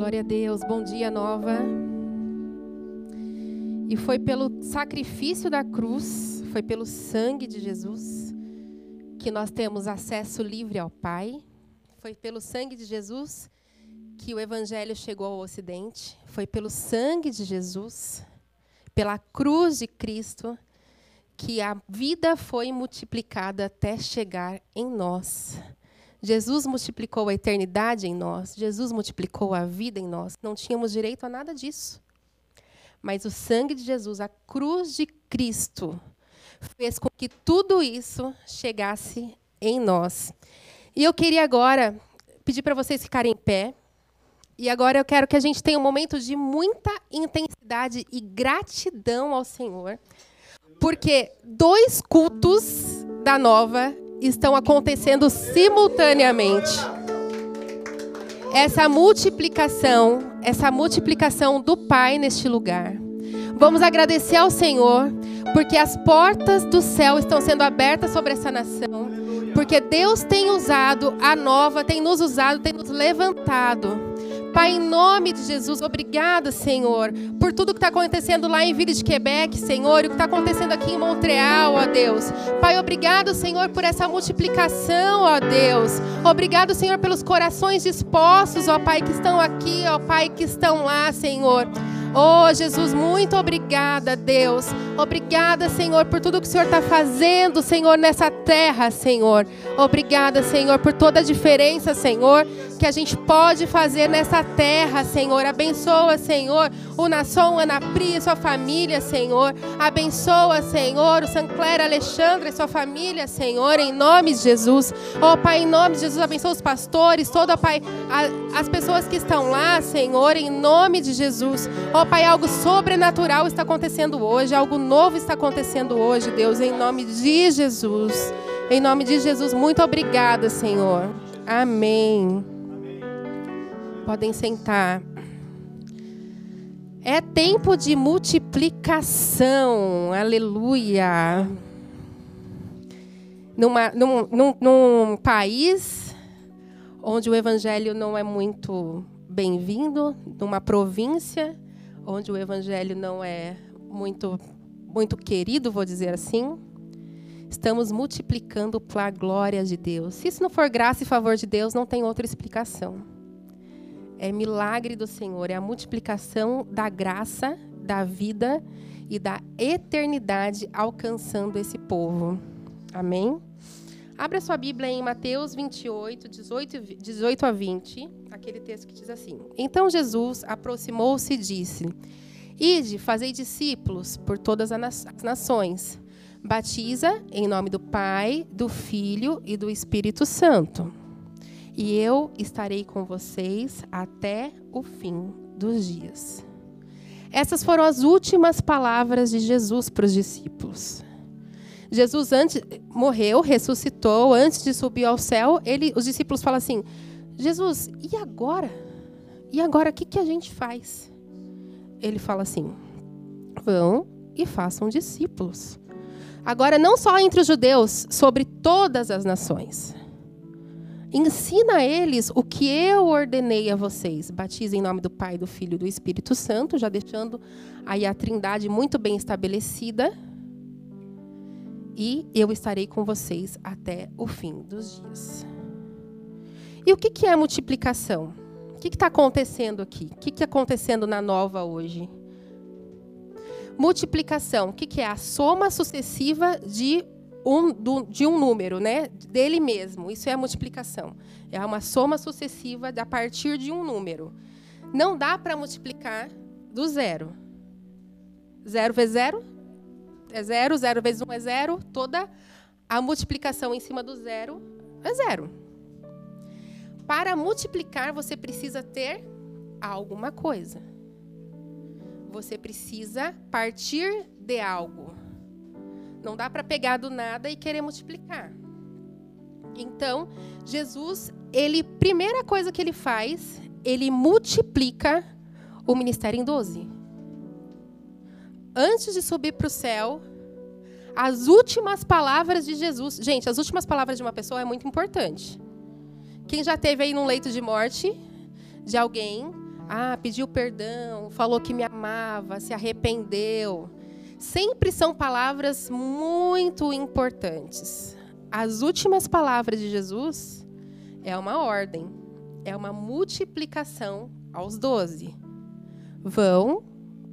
Glória a Deus. Bom dia, nova. E foi pelo sacrifício da cruz, foi pelo sangue de Jesus, que nós temos acesso livre ao Pai. Foi pelo sangue de Jesus que o Evangelho chegou ao Ocidente. Foi pelo sangue de Jesus, pela cruz de Cristo, que a vida foi multiplicada até chegar em nós. Jesus multiplicou a eternidade em nós, Jesus multiplicou a vida em nós. Não tínhamos direito a nada disso. Mas o sangue de Jesus, a cruz de Cristo, fez com que tudo isso chegasse em nós. E eu queria agora pedir para vocês ficarem em pé. E agora eu quero que a gente tenha um momento de muita intensidade e gratidão ao Senhor. Porque dois cultos da nova estão acontecendo simultaneamente. Essa multiplicação, essa multiplicação do Pai neste lugar. Vamos agradecer ao Senhor, porque as portas do céu estão sendo abertas sobre essa nação, porque Deus tem usado a nova, tem nos usado, tem nos levantado Pai, em nome de Jesus, obrigada, Senhor, por tudo que está acontecendo lá em Vila de Quebec, Senhor, e o que está acontecendo aqui em Montreal, ó Deus. Pai, obrigado, Senhor, por essa multiplicação, ó Deus. Obrigado, Senhor, pelos corações dispostos, ó Pai, que estão aqui, ó Pai, que estão lá, Senhor. Oh, Jesus, muito obrigada, Deus. Obrigada, Senhor, por tudo que o Senhor está fazendo, Senhor, nessa terra, Senhor. Obrigada, Senhor, por toda a diferença, Senhor, que a gente pode fazer nessa terra, Senhor. Abençoa, Senhor, o Nação Anapri e sua família, Senhor. Abençoa, Senhor, o Sancler Alexandre sua família, Senhor, em nome de Jesus. Oh, Pai, em nome de Jesus, abençoa os pastores, todo, Pai, a, as pessoas que estão lá, Senhor, em nome de Jesus. Ó oh, Pai, algo sobrenatural está acontecendo hoje, algo novo está acontecendo hoje, Deus, em nome de Jesus. Em nome de Jesus, muito obrigada, Senhor. Amém. Podem sentar. É tempo de multiplicação, aleluia. Numa, num, num, num país onde o evangelho não é muito bem-vindo, numa província onde o evangelho não é muito muito querido, vou dizer assim, estamos multiplicando para a glória de Deus. Se isso não for graça e favor de Deus, não tem outra explicação. É milagre do Senhor, é a multiplicação da graça, da vida e da eternidade alcançando esse povo. Amém? Abra sua Bíblia em Mateus 28, 18, 18 a 20, aquele texto que diz assim: Então Jesus aproximou-se e disse: Ide, fazei discípulos por todas as nações. Batiza em nome do Pai, do Filho e do Espírito Santo. E eu estarei com vocês até o fim dos dias. Essas foram as últimas palavras de Jesus para os discípulos. Jesus antes morreu, ressuscitou, antes de subir ao céu, ele, os discípulos falam assim: Jesus, e agora? E agora o que, que a gente faz? Ele fala assim: vão e façam discípulos. Agora, não só entre os judeus, sobre todas as nações. Ensina a eles o que eu ordenei a vocês. Batize em nome do Pai, do Filho e do Espírito Santo, já deixando aí a trindade muito bem estabelecida e eu estarei com vocês até o fim dos dias. E o que, é multiplicação? O que está acontecendo aqui? O que está acontecendo na nova hoje? Multiplicação, o que é? A soma sucessiva de um, do, de um número, né? Dele mesmo. Isso é a multiplicação. É uma soma sucessiva a partir de um número. Não dá para multiplicar do zero. Zero vezes zero? é zero, zero vezes um é zero, toda a multiplicação em cima do zero é zero. Para multiplicar, você precisa ter alguma coisa. Você precisa partir de algo. Não dá para pegar do nada e querer multiplicar. Então, Jesus, ele, primeira coisa que ele faz, ele multiplica o ministério em doze antes de subir para o céu, as últimas palavras de Jesus. Gente, as últimas palavras de uma pessoa é muito importante. Quem já teve aí num leito de morte de alguém, Ah, pediu perdão, falou que me amava, se arrependeu. Sempre são palavras muito importantes. As últimas palavras de Jesus é uma ordem, é uma multiplicação aos doze. Vão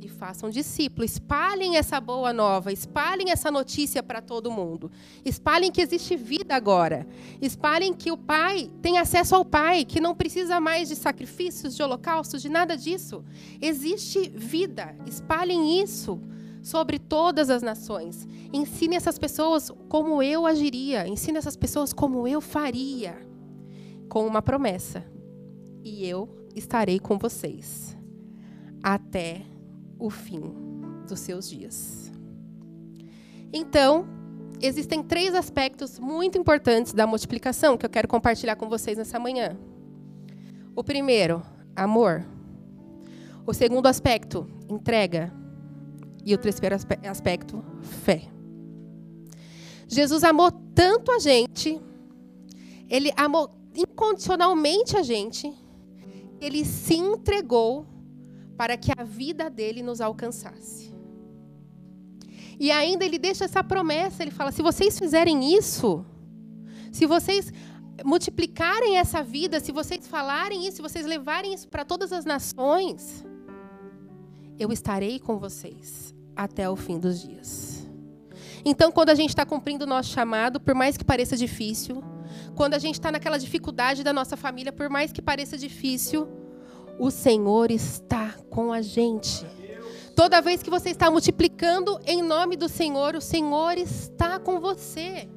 e façam discípulos. Espalhem essa boa nova, espalhem essa notícia para todo mundo. Espalhem que existe vida agora. Espalhem que o Pai tem acesso ao Pai, que não precisa mais de sacrifícios, de holocaustos, de nada disso. Existe vida. Espalhem isso sobre todas as nações. Ensine essas pessoas como eu agiria. Ensine essas pessoas como eu faria. Com uma promessa. E eu estarei com vocês até o fim dos seus dias. Então, existem três aspectos muito importantes da multiplicação que eu quero compartilhar com vocês nessa manhã. O primeiro, amor. O segundo aspecto, entrega. E o terceiro aspecto, fé. Jesus amou tanto a gente, ele amou incondicionalmente a gente, ele se entregou para que a vida dele nos alcançasse. E ainda ele deixa essa promessa, ele fala: se vocês fizerem isso, se vocês multiplicarem essa vida, se vocês falarem isso, se vocês levarem isso para todas as nações, eu estarei com vocês até o fim dos dias. Então, quando a gente está cumprindo o nosso chamado, por mais que pareça difícil, quando a gente está naquela dificuldade da nossa família, por mais que pareça difícil, o Senhor está com a gente. Toda vez que você está multiplicando em nome do Senhor, o Senhor está com você.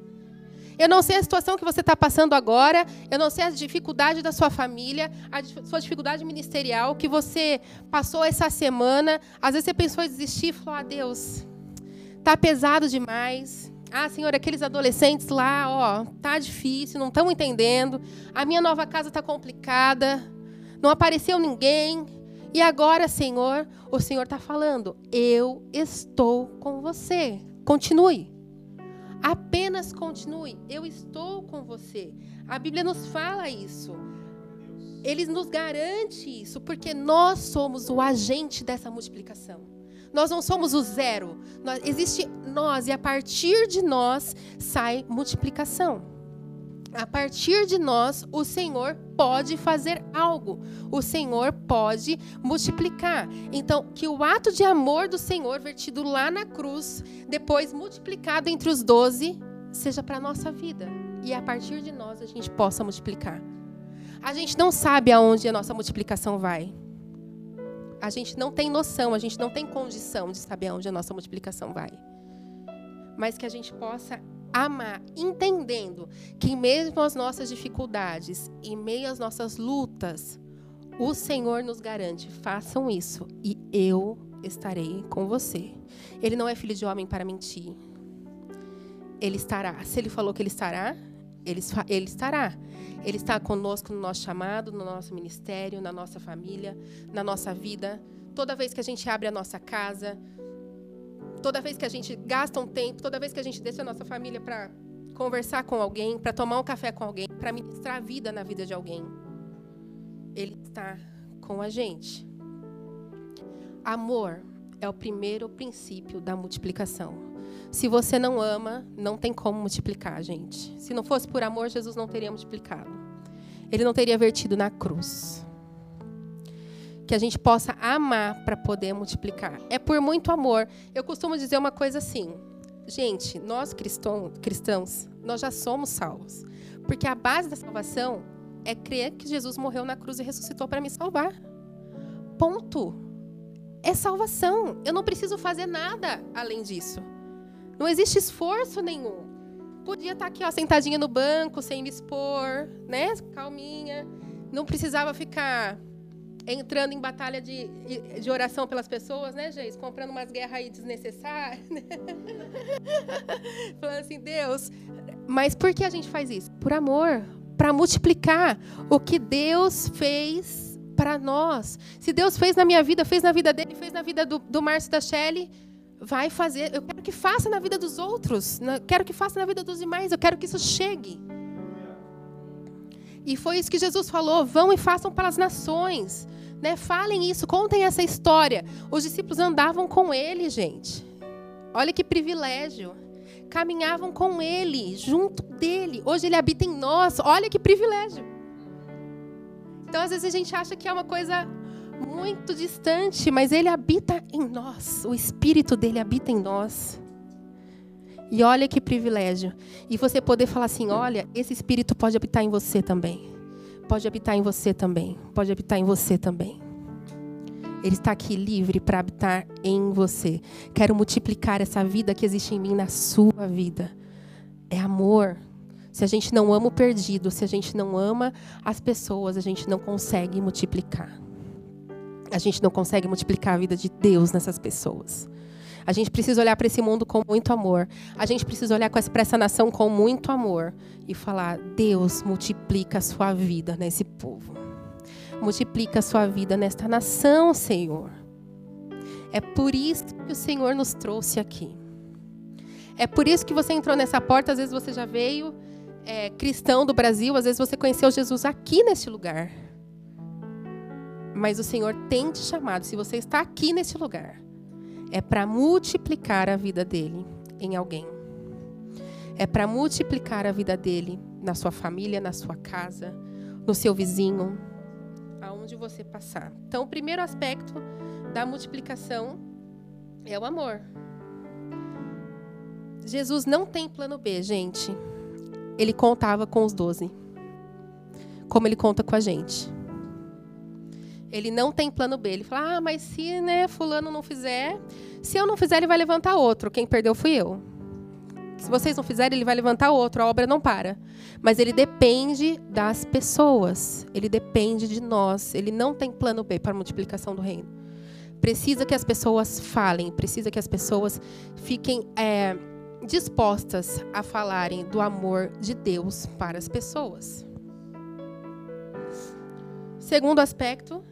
Eu não sei a situação que você está passando agora, eu não sei a dificuldade da sua família, a sua dificuldade ministerial que você passou essa semana. Às vezes você pensou em desistir e falou: Ah, Deus, tá pesado demais. Ah, Senhor, aqueles adolescentes lá, ó, tá difícil, não estão entendendo. A minha nova casa está complicada não apareceu ninguém. E agora, Senhor, o Senhor está falando: eu estou com você. Continue. Apenas continue. Eu estou com você. A Bíblia nos fala isso. Ele nos garante isso, porque nós somos o agente dessa multiplicação. Nós não somos o zero. Nós, existe nós, e a partir de nós sai multiplicação. A partir de nós, o Senhor pode fazer algo. O Senhor pode multiplicar. Então, que o ato de amor do Senhor vertido lá na cruz, depois multiplicado entre os doze, seja para a nossa vida. E a partir de nós a gente possa multiplicar. A gente não sabe aonde a nossa multiplicação vai. A gente não tem noção, a gente não tem condição de saber aonde a nossa multiplicação vai. Mas que a gente possa amar, entendendo que mesmo as nossas dificuldades, em meio às nossas lutas, o Senhor nos garante: façam isso e eu estarei com você. Ele não é filho de homem para mentir. Ele estará. Se ele falou que ele estará, ele, ele estará. Ele está conosco no nosso chamado, no nosso ministério, na nossa família, na nossa vida. Toda vez que a gente abre a nossa casa, Toda vez que a gente gasta um tempo, toda vez que a gente deixa a nossa família para conversar com alguém, para tomar um café com alguém, para ministrar vida na vida de alguém, Ele está com a gente. Amor é o primeiro princípio da multiplicação. Se você não ama, não tem como multiplicar, gente. Se não fosse por amor, Jesus não teria multiplicado. Ele não teria vertido na cruz que a gente possa amar para poder multiplicar. É por muito amor. Eu costumo dizer uma coisa assim, gente, nós cristãos, nós já somos salvos. Porque a base da salvação é crer que Jesus morreu na cruz e ressuscitou para me salvar. Ponto. É salvação. Eu não preciso fazer nada além disso. Não existe esforço nenhum. Podia estar tá aqui, ó, sentadinha no banco, sem me expor, né? Calminha. Não precisava ficar entrando em batalha de, de oração pelas pessoas, né, Geis? Comprando umas guerras aí desnecessárias. Né? Falando assim, Deus. Mas por que a gente faz isso? Por amor. Para multiplicar o que Deus fez para nós. Se Deus fez na minha vida, fez na vida dele, fez na vida do, do Márcio da Shelley, vai fazer. Eu quero que faça na vida dos outros. Quero que faça na vida dos demais. Eu quero que isso chegue. E foi isso que Jesus falou: vão e façam para as nações. Né? Falem isso, contem essa história. Os discípulos andavam com ele, gente. Olha que privilégio. Caminhavam com ele, junto dele. Hoje ele habita em nós. Olha que privilégio. Então, às vezes, a gente acha que é uma coisa muito distante, mas ele habita em nós. O Espírito dele habita em nós. E olha que privilégio. E você poder falar assim: olha, esse Espírito pode habitar em você também. Pode habitar em você também. Pode habitar em você também. Ele está aqui livre para habitar em você. Quero multiplicar essa vida que existe em mim na sua vida. É amor. Se a gente não ama o perdido, se a gente não ama as pessoas, a gente não consegue multiplicar. A gente não consegue multiplicar a vida de Deus nessas pessoas. A gente precisa olhar para esse mundo com muito amor. A gente precisa olhar para essa nação com muito amor e falar: Deus, multiplica a sua vida nesse povo. Multiplica a sua vida nesta nação, Senhor. É por isso que o Senhor nos trouxe aqui. É por isso que você entrou nessa porta. Às vezes você já veio é, cristão do Brasil, às vezes você conheceu Jesus aqui neste lugar. Mas o Senhor tem te chamado, se você está aqui neste lugar, é para multiplicar a vida dele em alguém. É para multiplicar a vida dele na sua família, na sua casa, no seu vizinho, aonde você passar. Então, o primeiro aspecto da multiplicação é o amor. Jesus não tem plano B, gente ele contava com os doze. Como ele conta com a gente. Ele não tem plano B. Ele fala, ah, mas se né, fulano não fizer, se eu não fizer, ele vai levantar outro. Quem perdeu fui eu. Se vocês não fizerem, ele vai levantar outro. A obra não para. Mas ele depende das pessoas. Ele depende de nós. Ele não tem plano B para a multiplicação do reino. Precisa que as pessoas falem. Precisa que as pessoas fiquem é, dispostas a falarem do amor de Deus para as pessoas. Segundo aspecto,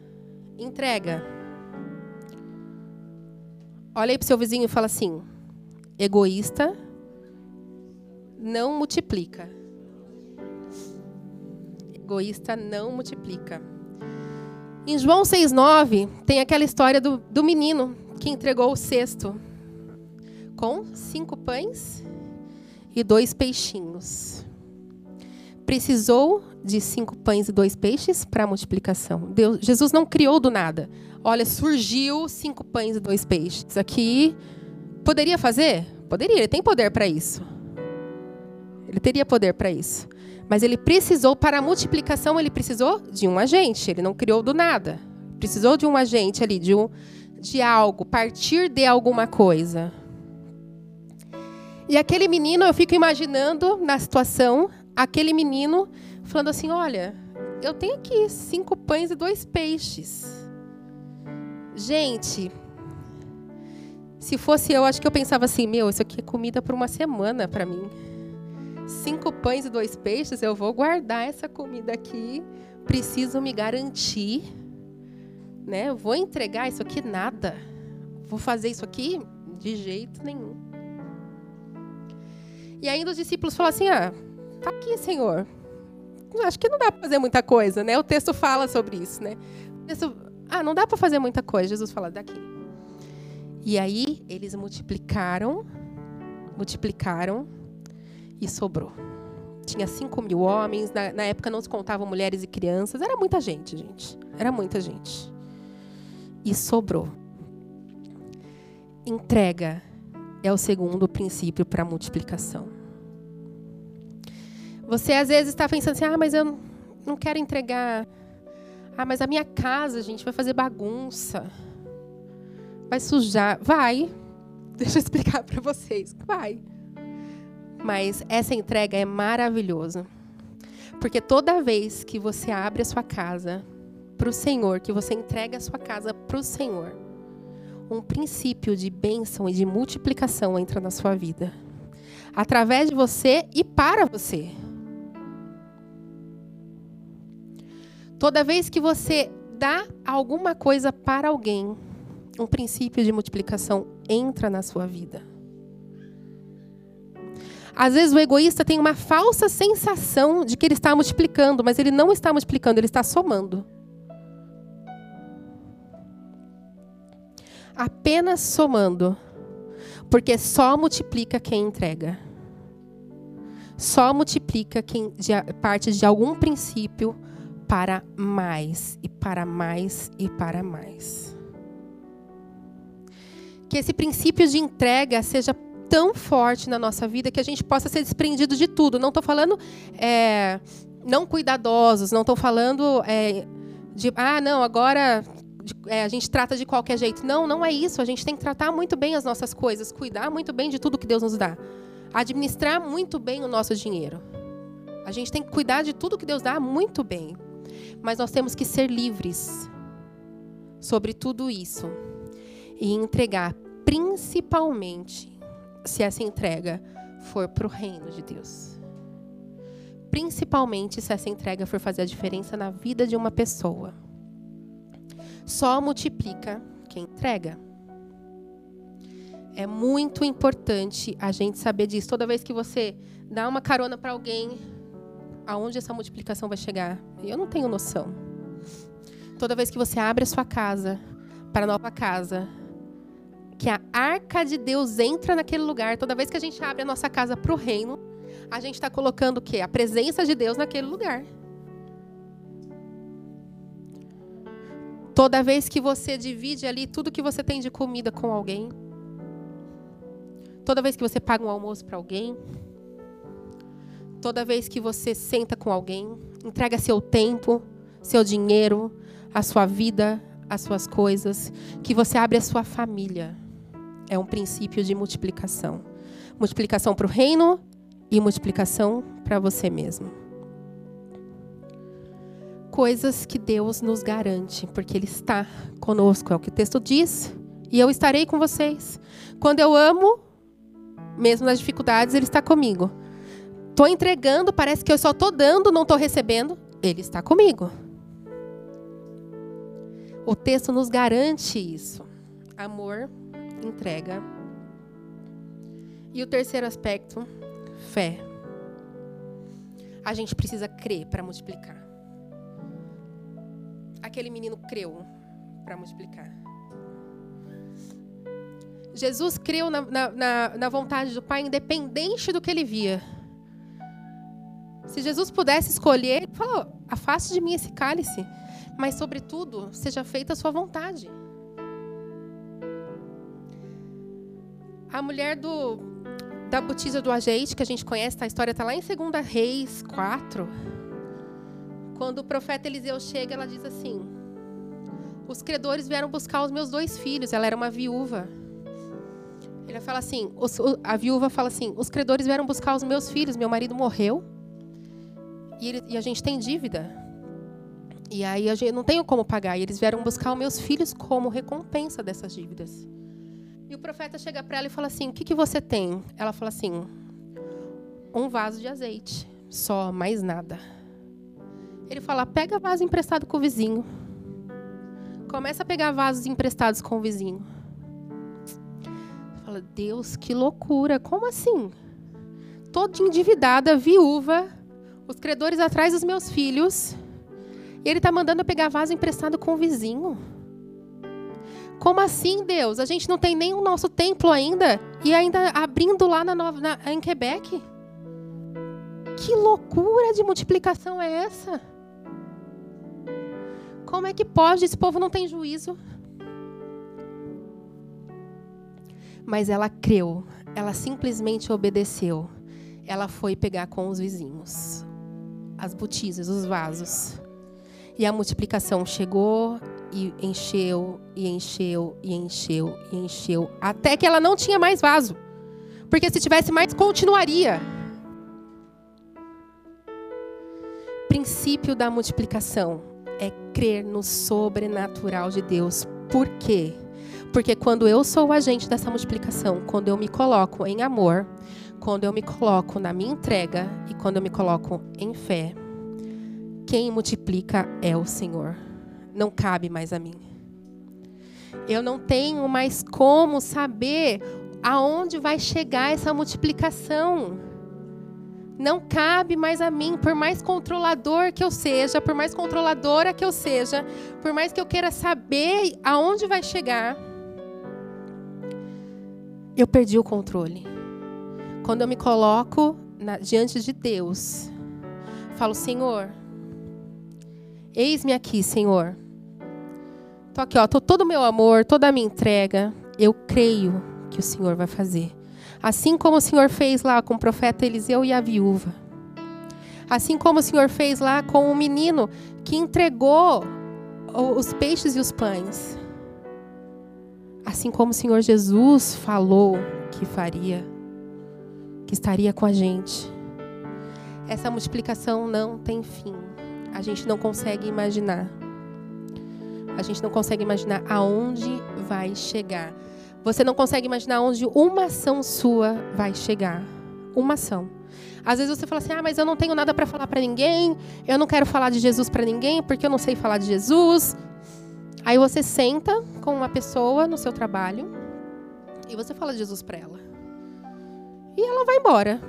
entrega. Olha aí para seu vizinho e fala assim: egoísta não multiplica. Egoísta não multiplica. Em João 6,9 tem aquela história do, do menino que entregou o cesto com cinco pães e dois peixinhos. Precisou de cinco pães e dois peixes para a multiplicação. Deus, Jesus não criou do nada. Olha, surgiu cinco pães e dois peixes. Aqui poderia fazer? Poderia. Ele tem poder para isso. Ele teria poder para isso. Mas ele precisou para a multiplicação. Ele precisou de um agente. Ele não criou do nada. Precisou de um agente ali, de um, de algo, partir de alguma coisa. E aquele menino, eu fico imaginando na situação, aquele menino falando assim: Olha, eu tenho aqui cinco pães e dois peixes. Gente, se fosse eu, acho que eu pensava assim: Meu, isso aqui é comida para uma semana para mim. Cinco pães e dois peixes, eu vou guardar essa comida aqui. Preciso me garantir, né? vou entregar isso aqui nada. Vou fazer isso aqui de jeito nenhum. E ainda os discípulos falaram assim: Ah, tá aqui, Senhor. Acho que não dá para fazer muita coisa, né? O texto fala sobre isso, né? O texto, ah, não dá para fazer muita coisa. Jesus fala daqui. E aí eles multiplicaram, multiplicaram e sobrou. Tinha 5 mil homens, na, na época não se contavam mulheres e crianças, era muita gente, gente. Era muita gente. E sobrou. Entrega é o segundo princípio para multiplicação. Você às vezes está pensando assim: ah, mas eu não quero entregar. Ah, mas a minha casa, gente, vai fazer bagunça. Vai sujar. Vai. Deixa eu explicar para vocês. Vai. Mas essa entrega é maravilhosa. Porque toda vez que você abre a sua casa para o Senhor, que você entrega a sua casa para o Senhor, um princípio de bênção e de multiplicação entra na sua vida. Através de você e para você. Toda vez que você dá alguma coisa para alguém, um princípio de multiplicação entra na sua vida. Às vezes o egoísta tem uma falsa sensação de que ele está multiplicando, mas ele não está multiplicando, ele está somando. apenas somando, porque só multiplica quem entrega. Só multiplica quem parte de algum princípio para mais e para mais e para mais. Que esse princípio de entrega seja tão forte na nossa vida que a gente possa ser desprendido de tudo. Não estou falando é, não cuidadosos, não estou falando é, de, ah, não, agora é, a gente trata de qualquer jeito. Não, não é isso. A gente tem que tratar muito bem as nossas coisas, cuidar muito bem de tudo que Deus nos dá, administrar muito bem o nosso dinheiro. A gente tem que cuidar de tudo que Deus dá muito bem. Mas nós temos que ser livres sobre tudo isso e entregar, principalmente se essa entrega for para o reino de Deus. Principalmente se essa entrega for fazer a diferença na vida de uma pessoa. Só multiplica quem entrega. É muito importante a gente saber disso. Toda vez que você dá uma carona para alguém, aonde essa multiplicação vai chegar? Eu não tenho noção. Toda vez que você abre a sua casa para a nova casa, que a arca de Deus entra naquele lugar, toda vez que a gente abre a nossa casa para o reino, a gente está colocando o quê? A presença de Deus naquele lugar. Toda vez que você divide ali tudo que você tem de comida com alguém, toda vez que você paga um almoço para alguém, Toda vez que você senta com alguém, entrega seu tempo, seu dinheiro, a sua vida, as suas coisas, que você abre a sua família. É um princípio de multiplicação. Multiplicação para o reino e multiplicação para você mesmo. Coisas que Deus nos garante, porque Ele está conosco, é o que o texto diz, e eu estarei com vocês. Quando eu amo, mesmo nas dificuldades, Ele está comigo. Estou entregando, parece que eu só estou dando, não estou recebendo. Ele está comigo. O texto nos garante isso. Amor, entrega. E o terceiro aspecto, fé. A gente precisa crer para multiplicar. Aquele menino creu para multiplicar. Jesus creu na, na, na, vontade do Pai, independente do que ele via. Se Jesus pudesse escolher, ele falou: afaste de mim esse cálice, mas, sobretudo, seja feita a sua vontade. A mulher do, da botija do azeite, que a gente conhece, a história está lá em 2 Reis 4. Quando o profeta Eliseu chega, ela diz assim: Os credores vieram buscar os meus dois filhos. Ela era uma viúva. Ele fala assim: os, a viúva fala assim: Os credores vieram buscar os meus filhos. Meu marido morreu e, ele, e a gente tem dívida. E aí a gente não tenho como pagar. E eles vieram buscar os meus filhos como recompensa dessas dívidas. E o profeta chega para ela e fala assim: O que, que você tem? Ela fala assim: Um vaso de azeite, só, mais nada. Ele fala: Pega vaso emprestado com o vizinho. Começa a pegar vasos emprestados com o vizinho. Fala: Deus, que loucura! Como assim? Toda endividada, viúva, os credores atrás dos meus filhos. E ele está mandando eu pegar vaso emprestado com o vizinho. Como assim, Deus? A gente não tem nem o nosso templo ainda e ainda abrindo lá na, Nova, na, em Quebec. Que loucura de multiplicação é essa? Como é que pode? Esse povo não tem juízo. Mas ela creu, ela simplesmente obedeceu. Ela foi pegar com os vizinhos as botizas, os vasos. E a multiplicação chegou e encheu, e encheu, e encheu, e encheu, até que ela não tinha mais vaso. Porque se tivesse mais, continuaria. Princípio da multiplicação é crer no sobrenatural de Deus. Por quê? Porque quando eu sou o agente dessa multiplicação, quando eu me coloco em amor, quando eu me coloco na minha entrega e quando eu me coloco em fé, quem multiplica é o Senhor. Não cabe mais a mim. Eu não tenho mais como saber aonde vai chegar essa multiplicação. Não cabe mais a mim, por mais controlador que eu seja, por mais controladora que eu seja, por mais que eu queira saber aonde vai chegar, eu perdi o controle. Quando eu me coloco na, diante de Deus, falo, Senhor, eis-me aqui, Senhor. Tô aqui, ó, tô todo o meu amor, toda a minha entrega. Eu creio que o Senhor vai fazer. Assim como o Senhor fez lá com o profeta Eliseu e a viúva. Assim como o Senhor fez lá com o menino que entregou os peixes e os pães. Assim como o Senhor Jesus falou que faria, que estaria com a gente. Essa multiplicação não tem fim. A gente não consegue imaginar. A gente não consegue imaginar aonde vai chegar. Você não consegue imaginar onde uma ação sua vai chegar. Uma ação. Às vezes você fala assim: "Ah, mas eu não tenho nada para falar para ninguém. Eu não quero falar de Jesus para ninguém porque eu não sei falar de Jesus". Aí você senta com uma pessoa no seu trabalho e você fala de Jesus para ela. E ela vai embora.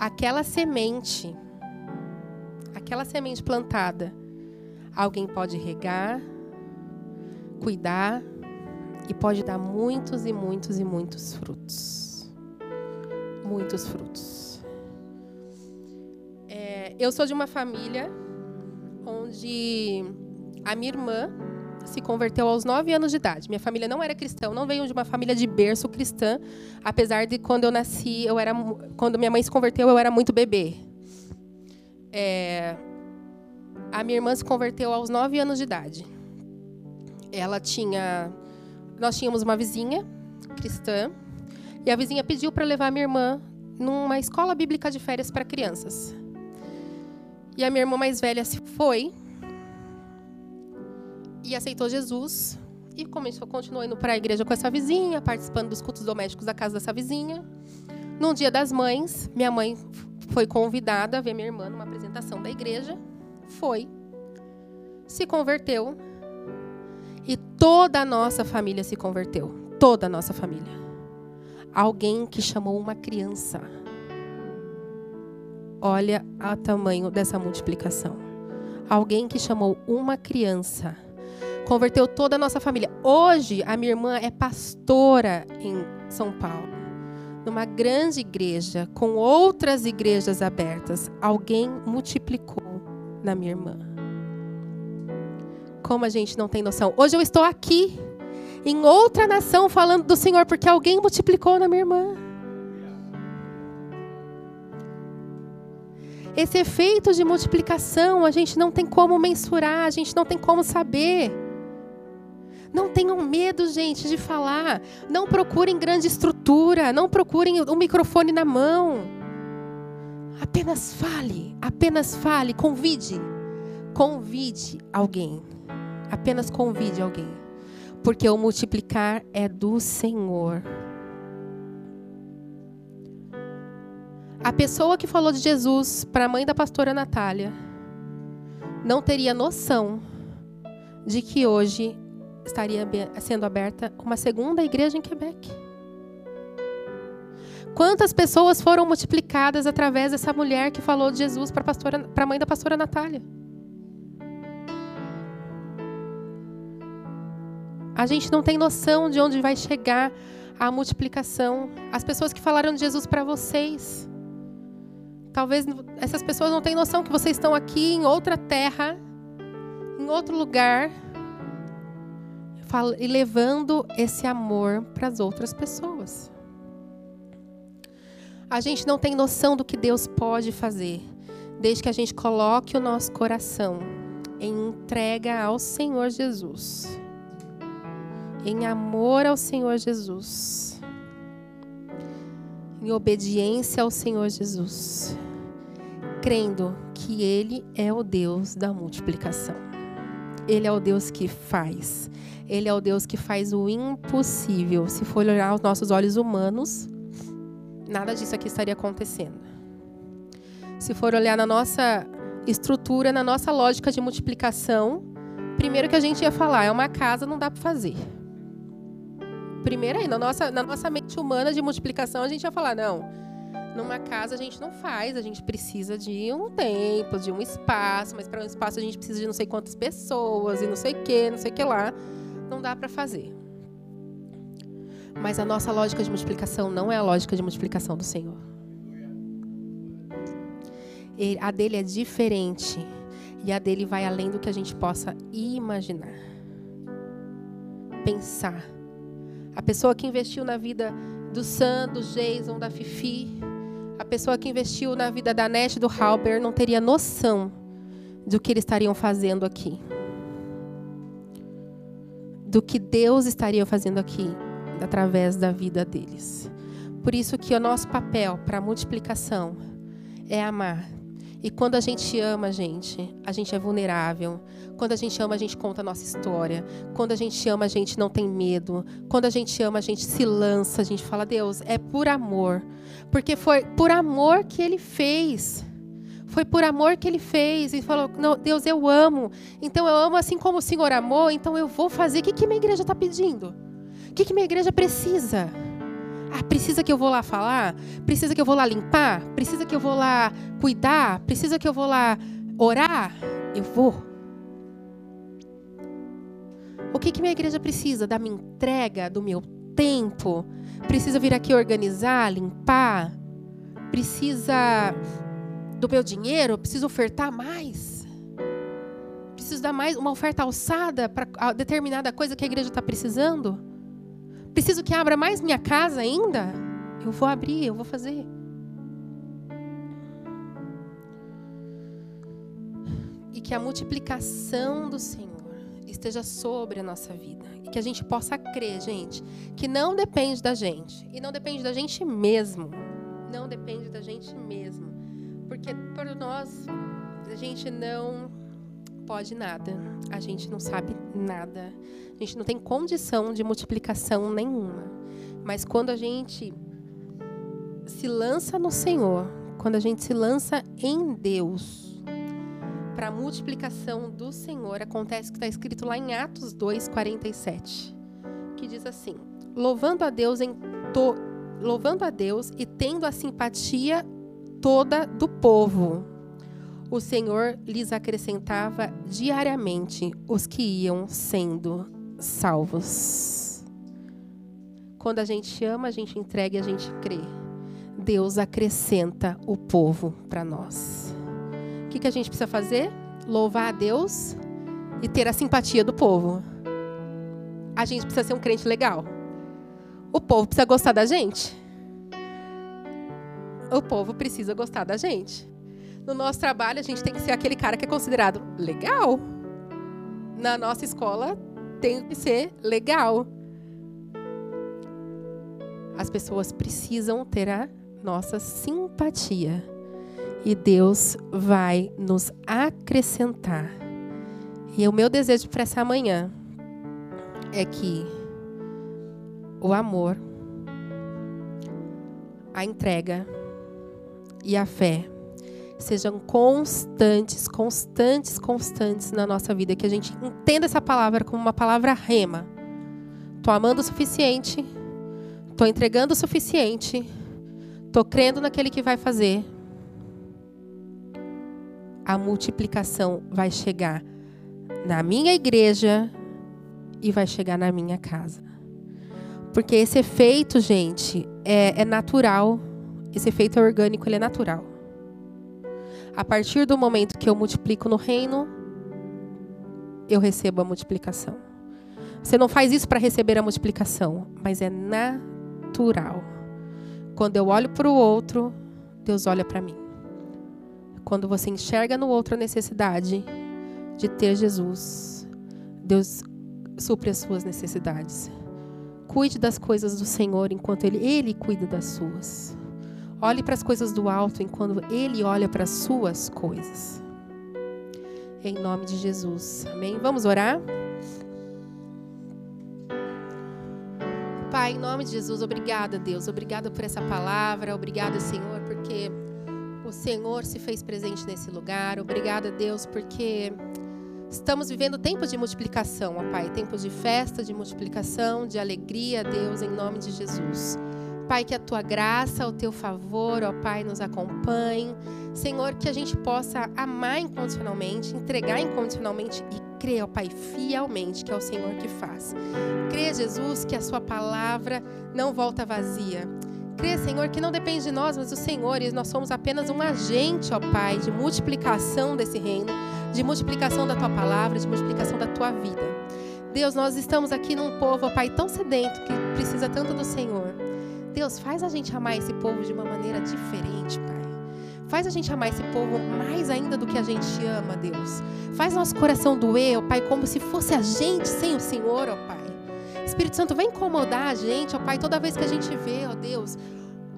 Aquela semente, aquela semente plantada, alguém pode regar, cuidar e pode dar muitos e muitos e muitos frutos. Muitos frutos. É, eu sou de uma família onde a minha irmã se converteu aos 9 anos de idade. Minha família não era cristã, não veio de uma família de berço cristã, apesar de quando eu nasci, eu era, quando minha mãe se converteu, eu era muito bebê. É, a minha irmã se converteu aos 9 anos de idade. Ela tinha, nós tínhamos uma vizinha cristã e a vizinha pediu para levar minha irmã numa escola bíblica de férias para crianças. E a minha irmã mais velha se foi e aceitou Jesus e começou, continuou indo para a igreja com essa vizinha, participando dos cultos domésticos da casa dessa vizinha. Num dia das mães, minha mãe foi convidada a ver minha irmã numa apresentação da igreja. Foi, se converteu e toda a nossa família se converteu. Toda a nossa família. Alguém que chamou uma criança. Olha o tamanho dessa multiplicação. Alguém que chamou uma criança converteu toda a nossa família. Hoje, a minha irmã é pastora em São Paulo, numa grande igreja, com outras igrejas abertas. Alguém multiplicou na minha irmã. Como a gente não tem noção. Hoje eu estou aqui, em outra nação, falando do Senhor, porque alguém multiplicou na minha irmã. Esse efeito de multiplicação a gente não tem como mensurar, a gente não tem como saber. Não tenham medo, gente, de falar. Não procurem grande estrutura. Não procurem um microfone na mão. Apenas fale. Apenas fale. Convide. Convide alguém. Apenas convide alguém. Porque o multiplicar é do Senhor. A pessoa que falou de Jesus para a mãe da pastora Natália não teria noção de que hoje estaria sendo aberta uma segunda igreja em Quebec. Quantas pessoas foram multiplicadas através dessa mulher que falou de Jesus para a mãe da pastora Natália? A gente não tem noção de onde vai chegar a multiplicação. As pessoas que falaram de Jesus para vocês. Talvez essas pessoas não tenham noção que vocês estão aqui em outra terra, em outro lugar, e levando esse amor para as outras pessoas. A gente não tem noção do que Deus pode fazer, desde que a gente coloque o nosso coração em entrega ao Senhor Jesus, em amor ao Senhor Jesus, em obediência ao Senhor Jesus, crendo que Ele é o Deus da multiplicação. Ele é o Deus que faz. Ele é o Deus que faz o impossível. Se for olhar aos nossos olhos humanos, nada disso aqui estaria acontecendo. Se for olhar na nossa estrutura, na nossa lógica de multiplicação, primeiro que a gente ia falar, é uma casa, não dá para fazer. Primeiro aí, na nossa, na nossa mente humana de multiplicação, a gente ia falar, não, numa casa a gente não faz, a gente precisa de um tempo, de um espaço, mas para um espaço a gente precisa de não sei quantas pessoas e não sei o que, não sei o que lá não dá para fazer. Mas a nossa lógica de multiplicação não é a lógica de multiplicação do Senhor. A dele é diferente. E a dele vai além do que a gente possa imaginar. Pensar. A pessoa que investiu na vida do Sam, do Jason, da Fifi, pessoa que investiu na vida da Nete, do Halber, não teria noção do que eles estariam fazendo aqui. Do que Deus estaria fazendo aqui através da vida deles. Por isso que o nosso papel para multiplicação é amar e quando a gente ama, gente, a gente é vulnerável. Quando a gente ama, a gente conta a nossa história. Quando a gente ama, a gente não tem medo. Quando a gente ama, a gente se lança, a gente fala: "Deus, é por amor". Porque foi por amor que ele fez. Foi por amor que ele fez. E falou: não, Deus, eu amo. Então eu amo assim como o Senhor amou. Então eu vou fazer. O que, que minha igreja está pedindo? O que, que minha igreja precisa? Ah, precisa que eu vou lá falar? Precisa que eu vou lá limpar? Precisa que eu vou lá cuidar? Precisa que eu vou lá orar? Eu vou. O que, que minha igreja precisa? Da minha entrega, do meu tempo? Precisa vir aqui organizar, limpar? Precisa do meu dinheiro? Preciso ofertar mais? Preciso dar mais uma oferta alçada para determinada coisa que a igreja está precisando? Preciso que abra mais minha casa ainda? Eu vou abrir, eu vou fazer. E que a multiplicação do Senhor esteja sobre a nossa vida. E que a gente possa crer, gente, que não depende da gente. E não depende da gente mesmo. Não depende da gente mesmo. Porque por nós, a gente não pode nada. A gente não sabe nada. A gente não tem condição de multiplicação nenhuma. Mas quando a gente se lança no Senhor, quando a gente se lança em Deus, para a multiplicação do Senhor, acontece o que está escrito lá em Atos 2:47, que diz assim: louvando a Deus em to, louvando a Deus e tendo a simpatia toda do povo o Senhor lhes acrescentava diariamente os que iam sendo salvos. Quando a gente ama, a gente entrega e a gente crê. Deus acrescenta o povo para nós. O que, que a gente precisa fazer? Louvar a Deus e ter a simpatia do povo. A gente precisa ser um crente legal. O povo precisa gostar da gente. O povo precisa gostar da gente no nosso trabalho, a gente tem que ser aquele cara que é considerado legal. Na nossa escola, tem que ser legal. As pessoas precisam ter a nossa simpatia. E Deus vai nos acrescentar. E o meu desejo para essa manhã é que o amor, a entrega e a fé sejam constantes, constantes, constantes na nossa vida. Que a gente entenda essa palavra como uma palavra rema. Estou amando o suficiente, estou entregando o suficiente, estou crendo naquele que vai fazer. A multiplicação vai chegar na minha igreja e vai chegar na minha casa. Porque esse efeito, gente, é, é natural. Esse efeito orgânico, ele é natural. A partir do momento que eu multiplico no reino, eu recebo a multiplicação. Você não faz isso para receber a multiplicação, mas é natural. Quando eu olho para o outro, Deus olha para mim. Quando você enxerga no outro a necessidade de ter Jesus, Deus supre as suas necessidades. Cuide das coisas do Senhor enquanto Ele, Ele cuida das suas. Olhe para as coisas do alto enquanto Ele olha para as suas coisas. Em nome de Jesus. Amém? Vamos orar? Pai, em nome de Jesus, obrigada, Deus. Obrigada por essa palavra. Obrigada, Senhor, porque o Senhor se fez presente nesse lugar. Obrigada, Deus, porque estamos vivendo tempos de multiplicação, ó Pai. Tempos de festa, de multiplicação, de alegria, Deus, em nome de Jesus. Pai, que a tua graça, o teu favor, ó Pai, nos acompanhe. Senhor, que a gente possa amar incondicionalmente, entregar incondicionalmente e crê, ó Pai, fielmente que é o Senhor que faz. Crê, Jesus, que a Sua palavra não volta vazia. Crê, Senhor, que não depende de nós, mas do Senhor, e nós somos apenas um agente, ó Pai, de multiplicação desse reino, de multiplicação da Tua palavra, de multiplicação da Tua vida. Deus, nós estamos aqui num povo, ó Pai, tão sedento que precisa tanto do Senhor. Deus, faz a gente amar esse povo de uma maneira diferente, Pai. Faz a gente amar esse povo mais ainda do que a gente ama, Deus. Faz nosso coração doer, ó Pai, como se fosse a gente sem o Senhor, ó Pai. Espírito Santo, vem incomodar a gente, ó Pai, toda vez que a gente vê, ó Deus,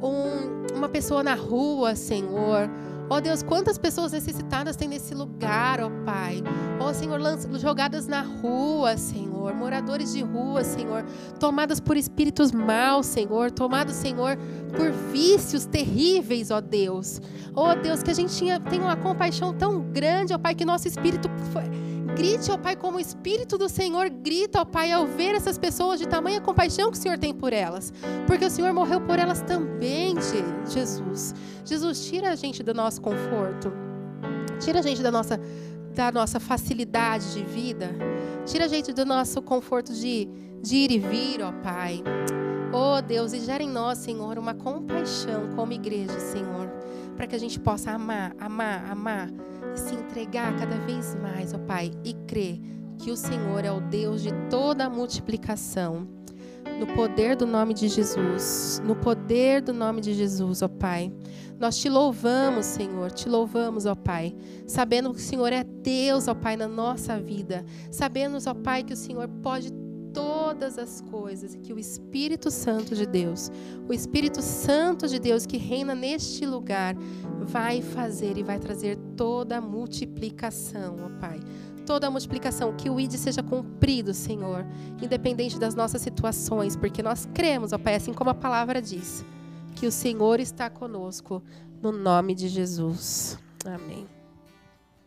um, uma pessoa na rua, Senhor Ó Deus, quantas pessoas necessitadas tem nesse lugar, ó Pai. Ó Senhor, jogadas na rua, Senhor. Moradores de rua, Senhor. Tomadas por espíritos maus, Senhor. Tomados, Senhor, por vícios terríveis, ó Deus. Ó Deus, que a gente tenha uma compaixão tão grande, ó Pai, que nosso espírito foi Grite, ó Pai, como o Espírito do Senhor grita, ó Pai, ao ver essas pessoas de tamanha compaixão que o Senhor tem por elas. Porque o Senhor morreu por elas também, Jesus. Jesus, tira a gente do nosso conforto. Tira a gente da nossa, da nossa facilidade de vida. Tira a gente do nosso conforto de, de ir e vir, ó Pai. Oh Deus, e gera em nós, Senhor, uma compaixão como igreja, Senhor, para que a gente possa amar, amar, amar se entregar cada vez mais, ó Pai, e crer que o Senhor é o Deus de toda a multiplicação. No poder do nome de Jesus, no poder do nome de Jesus, ó Pai. Nós te louvamos, Senhor, te louvamos, ó Pai, sabendo que o Senhor é Deus, ó Pai, na nossa vida. Sabendo, ó Pai, que o Senhor pode todas as coisas e que o Espírito Santo de Deus, o Espírito Santo de Deus que reina neste lugar, vai fazer e vai trazer toda a multiplicação, ó Pai. Toda a multiplicação, que o ID seja cumprido, Senhor, independente das nossas situações, porque nós cremos, ó Pai, assim como a palavra diz, que o Senhor está conosco, no nome de Jesus. Amém.